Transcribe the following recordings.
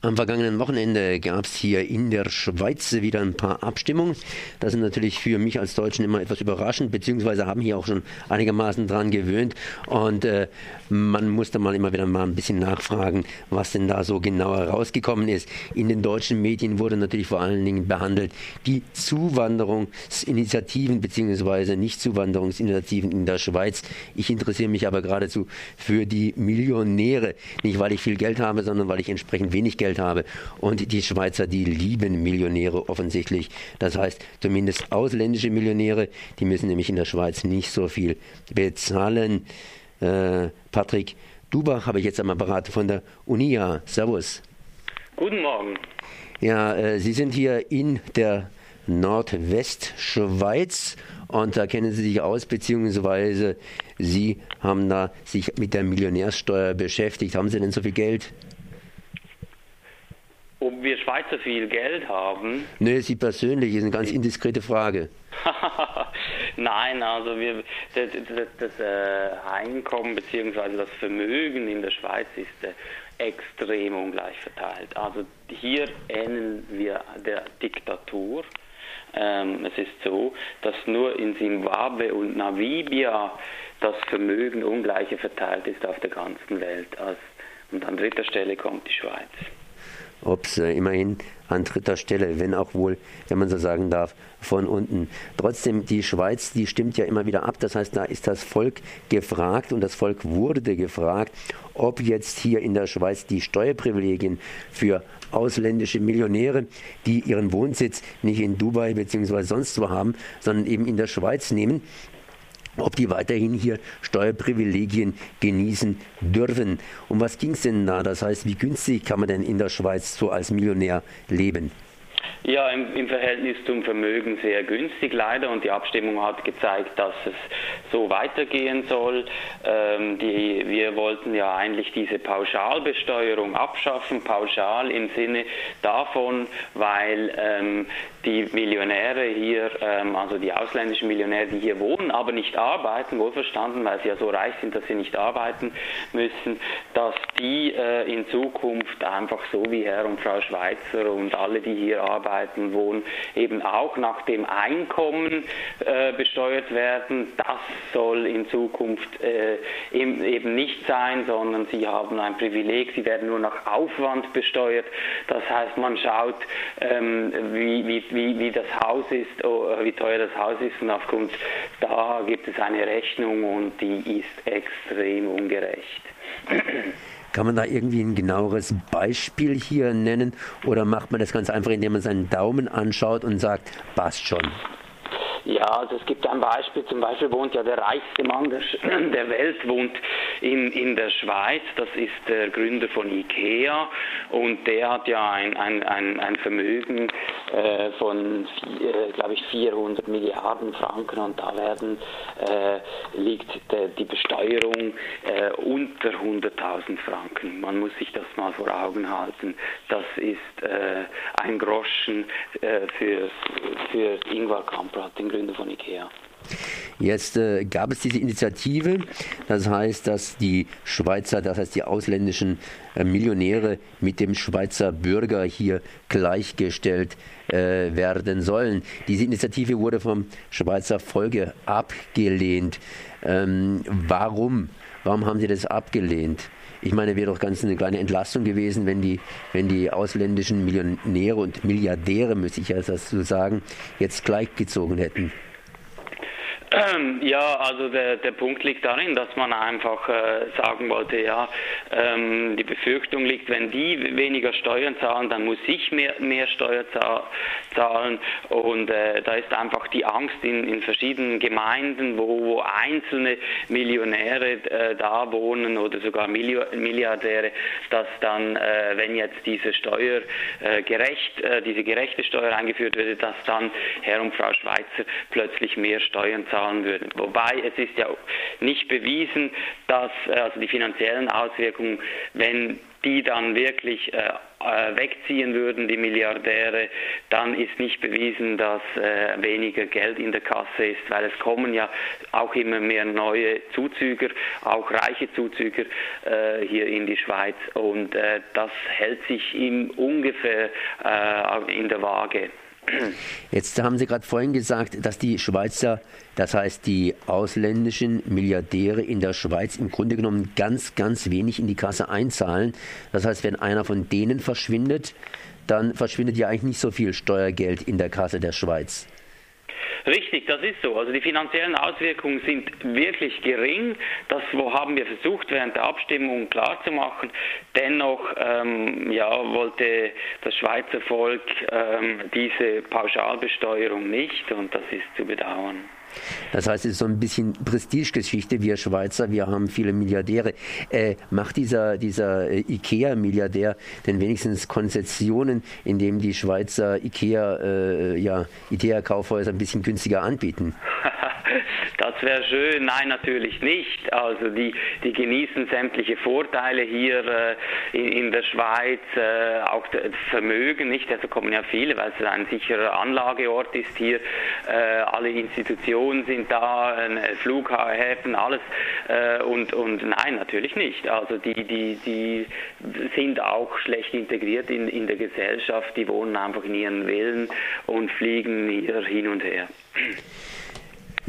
Am vergangenen Wochenende gab es hier in der Schweiz wieder ein paar Abstimmungen. Das ist natürlich für mich als Deutschen immer etwas überraschend, beziehungsweise haben hier auch schon einigermaßen dran gewöhnt. Und äh, man musste mal immer wieder mal ein bisschen nachfragen, was denn da so genau herausgekommen ist. In den deutschen Medien wurde natürlich vor allen Dingen behandelt die Zuwanderungsinitiativen beziehungsweise Nicht-Zuwanderungsinitiativen in der Schweiz. Ich interessiere mich aber geradezu für die Millionäre. Nicht, weil ich viel Geld habe, sondern weil ich entsprechend wenig Geld Geld habe. Und die Schweizer, die lieben Millionäre offensichtlich. Das heißt, zumindest ausländische Millionäre, die müssen nämlich in der Schweiz nicht so viel bezahlen. Äh, Patrick Dubach habe ich jetzt am Apparat von der UNIA. Servus. Guten Morgen. Ja, äh, Sie sind hier in der Nordwestschweiz und da kennen Sie sich aus, beziehungsweise Sie haben da sich mit der Millionärsteuer beschäftigt. Haben Sie denn so viel Geld? Ob wir Schweizer viel Geld haben? Nö, Sie persönlich ist eine ganz indiskrete Frage. Nein, also wir, das, das, das äh, Einkommen bzw. das Vermögen in der Schweiz ist äh, extrem ungleich verteilt. Also hier ähneln wir der Diktatur. Ähm, es ist so, dass nur in Simbabwe und Namibia das Vermögen ungleicher verteilt ist auf der ganzen Welt. Und an dritter Stelle kommt die Schweiz. Ups, äh, immerhin an dritter Stelle, wenn auch wohl, wenn man so sagen darf, von unten. Trotzdem, die Schweiz, die stimmt ja immer wieder ab. Das heißt, da ist das Volk gefragt und das Volk wurde gefragt, ob jetzt hier in der Schweiz die Steuerprivilegien für ausländische Millionäre, die ihren Wohnsitz nicht in Dubai bzw. sonst wo haben, sondern eben in der Schweiz nehmen, ob die weiterhin hier Steuerprivilegien genießen dürfen. Um was ging es denn da? Das heißt, wie günstig kann man denn in der Schweiz so als Millionär leben? Ja, im, im, Verhältnis zum Vermögen sehr günstig leider und die Abstimmung hat gezeigt, dass es so weitergehen soll. Ähm, die, wir wollten ja eigentlich diese Pauschalbesteuerung abschaffen, pauschal im Sinne davon, weil ähm, die Millionäre hier, ähm, also die ausländischen Millionäre, die hier wohnen, aber nicht arbeiten, wohlverstanden, weil sie ja so reich sind, dass sie nicht arbeiten müssen, dass die äh, in Zukunft einfach so wie Herr und Frau Schweizer und alle, die hier arbeiten, wohnen, eben auch nach dem Einkommen äh, besteuert werden. Das soll in Zukunft äh, eben nicht sein, sondern sie haben ein Privileg, sie werden nur nach Aufwand besteuert. Das heißt, man schaut, ähm, wie, wie, wie, wie das Haus ist, oh, wie teuer das Haus ist und aufgrund da gibt es eine Rechnung und die ist extrem ungerecht. Kann man da irgendwie ein genaueres Beispiel hier nennen oder macht man das ganz einfach, indem man seinen Daumen anschaut und sagt, passt schon? Ja, also es gibt ein Beispiel, zum Beispiel wohnt ja der reichste Mann der, der Welt wohnt in, in der Schweiz, das ist der Gründer von Ikea und der hat ja ein, ein, ein, ein Vermögen äh, von, äh, glaube ich, 400 Milliarden Franken und da werden, äh, liegt de, die Besteuerung äh, unter 100.000 Franken. Man muss sich das mal vor Augen halten. Das ist äh, ein Groschen äh, für, für Ingvar Kamprad, den Gründer von Ikea. Jetzt äh, gab es diese Initiative, das heißt, dass die Schweizer, das heißt die ausländischen äh, Millionäre mit dem Schweizer Bürger hier gleichgestellt äh, werden sollen. Diese Initiative wurde vom Schweizer Volke abgelehnt. Ähm, warum? Warum haben Sie das abgelehnt? Ich meine, wäre doch ganz eine kleine Entlastung gewesen, wenn die, wenn die ausländischen Millionäre und Milliardäre, müsste ich ja das so sagen, jetzt gleichgezogen hätten. Ja, also der, der Punkt liegt darin, dass man einfach äh, sagen wollte, ja, ähm, die Befürchtung liegt, wenn die weniger Steuern zahlen, dann muss ich mehr, mehr Steuer zahlen. Und äh, da ist einfach die Angst in, in verschiedenen Gemeinden, wo, wo einzelne Millionäre äh, da wohnen oder sogar Milliardäre, dass dann, äh, wenn jetzt diese Steuer äh, gerecht, äh, diese gerechte Steuer eingeführt wird, dass dann Herr und Frau Schweizer plötzlich mehr Steuern zahlen zahlen würden. Wobei es ist ja nicht bewiesen, dass äh, also die finanziellen Auswirkungen, wenn die dann wirklich äh, äh, wegziehen würden, die Milliardäre, dann ist nicht bewiesen, dass äh, weniger Geld in der Kasse ist, weil es kommen ja auch immer mehr neue Zuzüger, auch reiche Zuzüger äh, hier in die Schweiz und äh, das hält sich im ungefähr äh, in der Waage. Jetzt haben Sie gerade vorhin gesagt, dass die Schweizer, das heißt die ausländischen Milliardäre in der Schweiz im Grunde genommen ganz, ganz wenig in die Kasse einzahlen. Das heißt, wenn einer von denen verschwindet, dann verschwindet ja eigentlich nicht so viel Steuergeld in der Kasse der Schweiz. Richtig, das ist so. Also die finanziellen Auswirkungen sind wirklich gering. Das haben wir versucht während der Abstimmung klarzumachen. Dennoch ähm, ja, wollte das Schweizer Volk ähm, diese Pauschalbesteuerung nicht und das ist zu bedauern. Das heißt, es ist so ein bisschen Prestigegeschichte. Wir Schweizer, wir haben viele Milliardäre. Äh, macht dieser, dieser äh, IKEA-Milliardär denn wenigstens Konzessionen, indem die Schweizer IKEA, äh, ja, IKEA-Kaufhäuser ein bisschen günstiger anbieten? Das wäre schön. Nein, natürlich nicht. Also die, die genießen sämtliche Vorteile hier äh, in, in, der Schweiz, äh, auch das Vermögen nicht. Also kommen ja viele, weil es ein sicherer Anlageort ist hier. Äh, alle Institutionen sind da, Flughäfen, alles. Äh, und, und nein, natürlich nicht. Also die, die, die sind auch schlecht integriert in, in der Gesellschaft. Die wohnen einfach in ihren Villen und fliegen hier hin und her.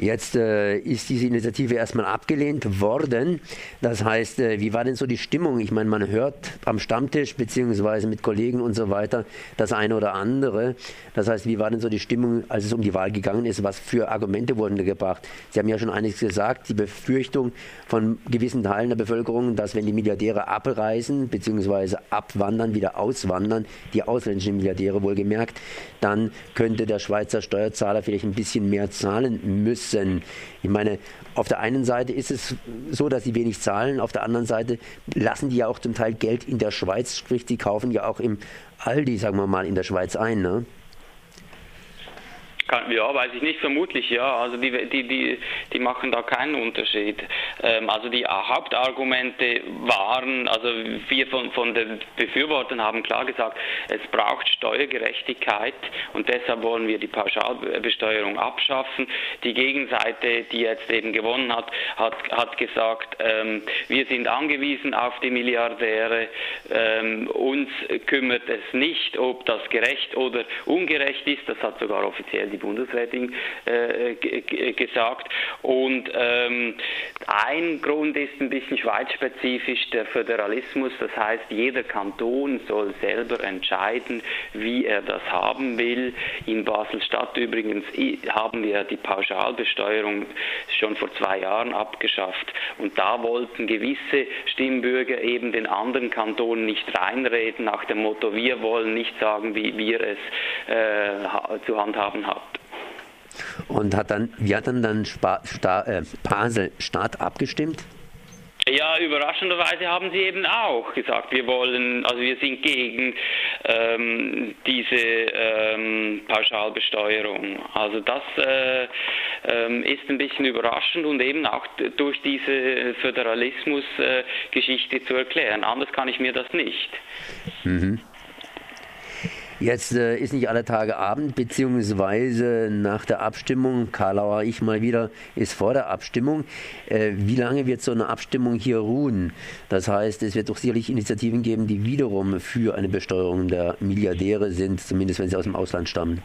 Jetzt äh, ist diese Initiative erstmal abgelehnt worden. Das heißt, äh, wie war denn so die Stimmung? Ich meine, man hört am Stammtisch beziehungsweise mit Kollegen und so weiter das eine oder andere. Das heißt, wie war denn so die Stimmung, als es um die Wahl gegangen ist? Was für Argumente wurden da gebracht? Sie haben ja schon einiges gesagt, die Befürchtung von gewissen Teilen der Bevölkerung, dass wenn die Milliardäre abreisen beziehungsweise abwandern, wieder auswandern, die ausländischen Milliardäre wohlgemerkt, dann könnte der Schweizer Steuerzahler vielleicht ein bisschen mehr zahlen müssen müssen. Ich meine, auf der einen Seite ist es so, dass sie wenig zahlen, auf der anderen Seite lassen die ja auch zum Teil Geld in der Schweiz, sprich, die kaufen ja auch im Aldi, sagen wir mal, in der Schweiz ein. Ne? Kann, ja, weiß ich nicht, vermutlich ja. Also die, die, die, die machen da keinen Unterschied. Ähm, also die Hauptargumente waren, also wir von, von den Befürwortern haben klar gesagt, es braucht Steuergerechtigkeit und deshalb wollen wir die Pauschalbesteuerung abschaffen. Die Gegenseite, die jetzt eben gewonnen hat, hat, hat gesagt, ähm, wir sind angewiesen auf die Milliardäre, ähm, uns kümmert es nicht, ob das gerecht oder ungerecht ist, das hat sogar offiziell die Bundesrätin äh, gesagt. Und ähm, ein Grund ist ein bisschen schweizspezifisch der Föderalismus. Das heißt, jeder Kanton soll selber entscheiden, wie er das haben will. In Basel-Stadt übrigens haben wir die Pauschalbesteuerung schon vor zwei Jahren abgeschafft. Und da wollten gewisse Stimmbürger eben den anderen Kantonen nicht reinreden nach dem Motto, wir wollen nicht sagen, wie wir es äh, zu handhaben haben. Und hat dann, wie hat dann, dann Spa, Sta, äh, Basel Stadt abgestimmt? Ja, überraschenderweise haben sie eben auch gesagt, wir wollen, also wir sind gegen ähm, diese ähm, Pauschalbesteuerung. Also das äh, ähm, ist ein bisschen überraschend und eben auch durch diese Föderalismus-Geschichte äh, zu erklären. Anders kann ich mir das nicht. Mhm. Jetzt äh, ist nicht alle Tage Abend, beziehungsweise nach der Abstimmung, Karlauer ich mal wieder, ist vor der Abstimmung. Äh, wie lange wird so eine Abstimmung hier ruhen? Das heißt, es wird doch sicherlich Initiativen geben, die wiederum für eine Besteuerung der Milliardäre sind, zumindest wenn sie aus dem Ausland stammen.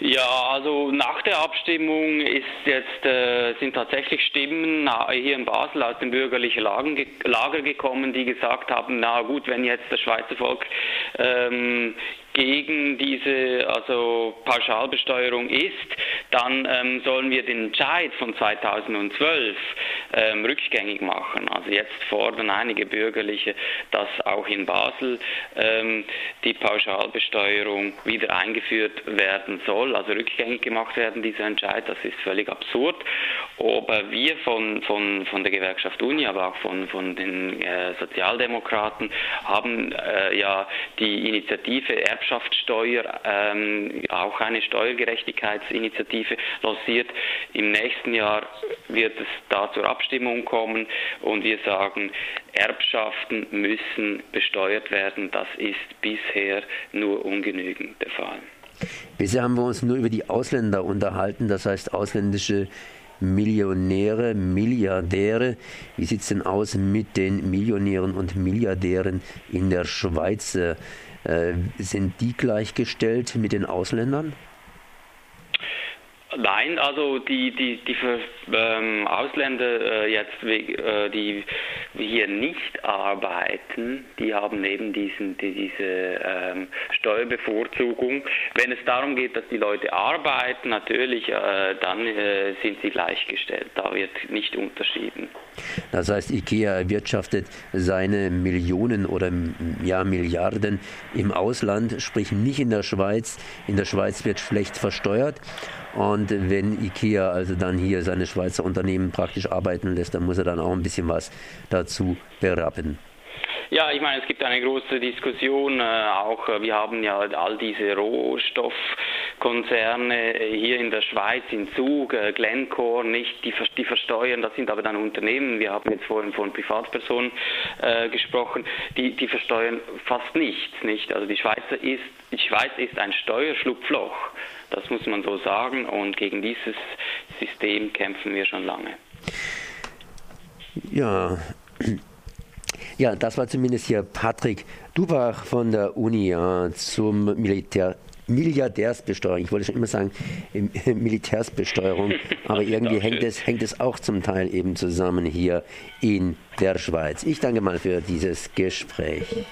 Ja, also nach der Abstimmung ist jetzt, äh, sind tatsächlich Stimmen hier in Basel aus dem bürgerlichen Lager gekommen, die gesagt haben, na gut, wenn jetzt das Schweizer Volk ähm, gegen diese also Pauschalbesteuerung ist, dann ähm, sollen wir den Entscheid von 2012 ähm, rückgängig machen. Also jetzt fordern einige Bürgerliche, dass auch in Basel ähm, die Pauschalbesteuerung wieder eingeführt werden soll, also rückgängig gemacht werden, dieser Entscheid. Das ist völlig absurd. Aber wir von, von, von der Gewerkschaft Uni, aber auch von, von den äh, Sozialdemokraten haben äh, ja die Initiative Erbschaftssteuer, ähm, auch eine Steuergerechtigkeitsinitiative lanciert. Im nächsten Jahr wird es da zur Abstimmung kommen und wir sagen, Erbschaften müssen besteuert werden. Das ist bisher nur ungenügend der Fall. Bisher haben wir uns nur über die Ausländer unterhalten, das heißt ausländische Millionäre, Milliardäre. Wie sieht es denn aus mit den Millionären und Milliardären in der Schweiz? Äh, sind die gleichgestellt mit den Ausländern? Nein, also die, die, die ähm, Ausländer äh, jetzt, äh, die hier nicht arbeiten, die haben eben diesen, die, diese ähm, Steuerbevorzugung. Wenn es darum geht, dass die Leute arbeiten, natürlich, äh, dann äh, sind sie gleichgestellt. Da wird nicht unterschieden. Das heißt, IKEA erwirtschaftet seine Millionen oder ja, Milliarden im Ausland, sprich nicht in der Schweiz. In der Schweiz wird schlecht versteuert. Und wenn IKEA also dann hier seine Schweizer Unternehmen praktisch arbeiten lässt, dann muss er dann auch ein bisschen was dazu berappen. Ja, ich meine, es gibt eine große Diskussion, äh, auch äh, wir haben ja all diese Rohstoffkonzerne hier in der Schweiz in Zug, äh, Glencore, nicht, die, die versteuern, das sind aber dann Unternehmen, wir haben jetzt vorhin von Privatpersonen äh, gesprochen, die, die versteuern fast nichts, nicht? Also die, Schweizer ist, die Schweiz ist ein Steuerschlupfloch, das muss man so sagen und gegen dieses System kämpfen wir schon lange. Ja, ja, das war zumindest hier Patrick Dubach von der Uni ja, zum Militär. Milliardärsbesteuerung. Ich wollte schon immer sagen Militärsbesteuerung, aber irgendwie hängt es, hängt es auch zum Teil eben zusammen hier in der Schweiz. Ich danke mal für dieses Gespräch.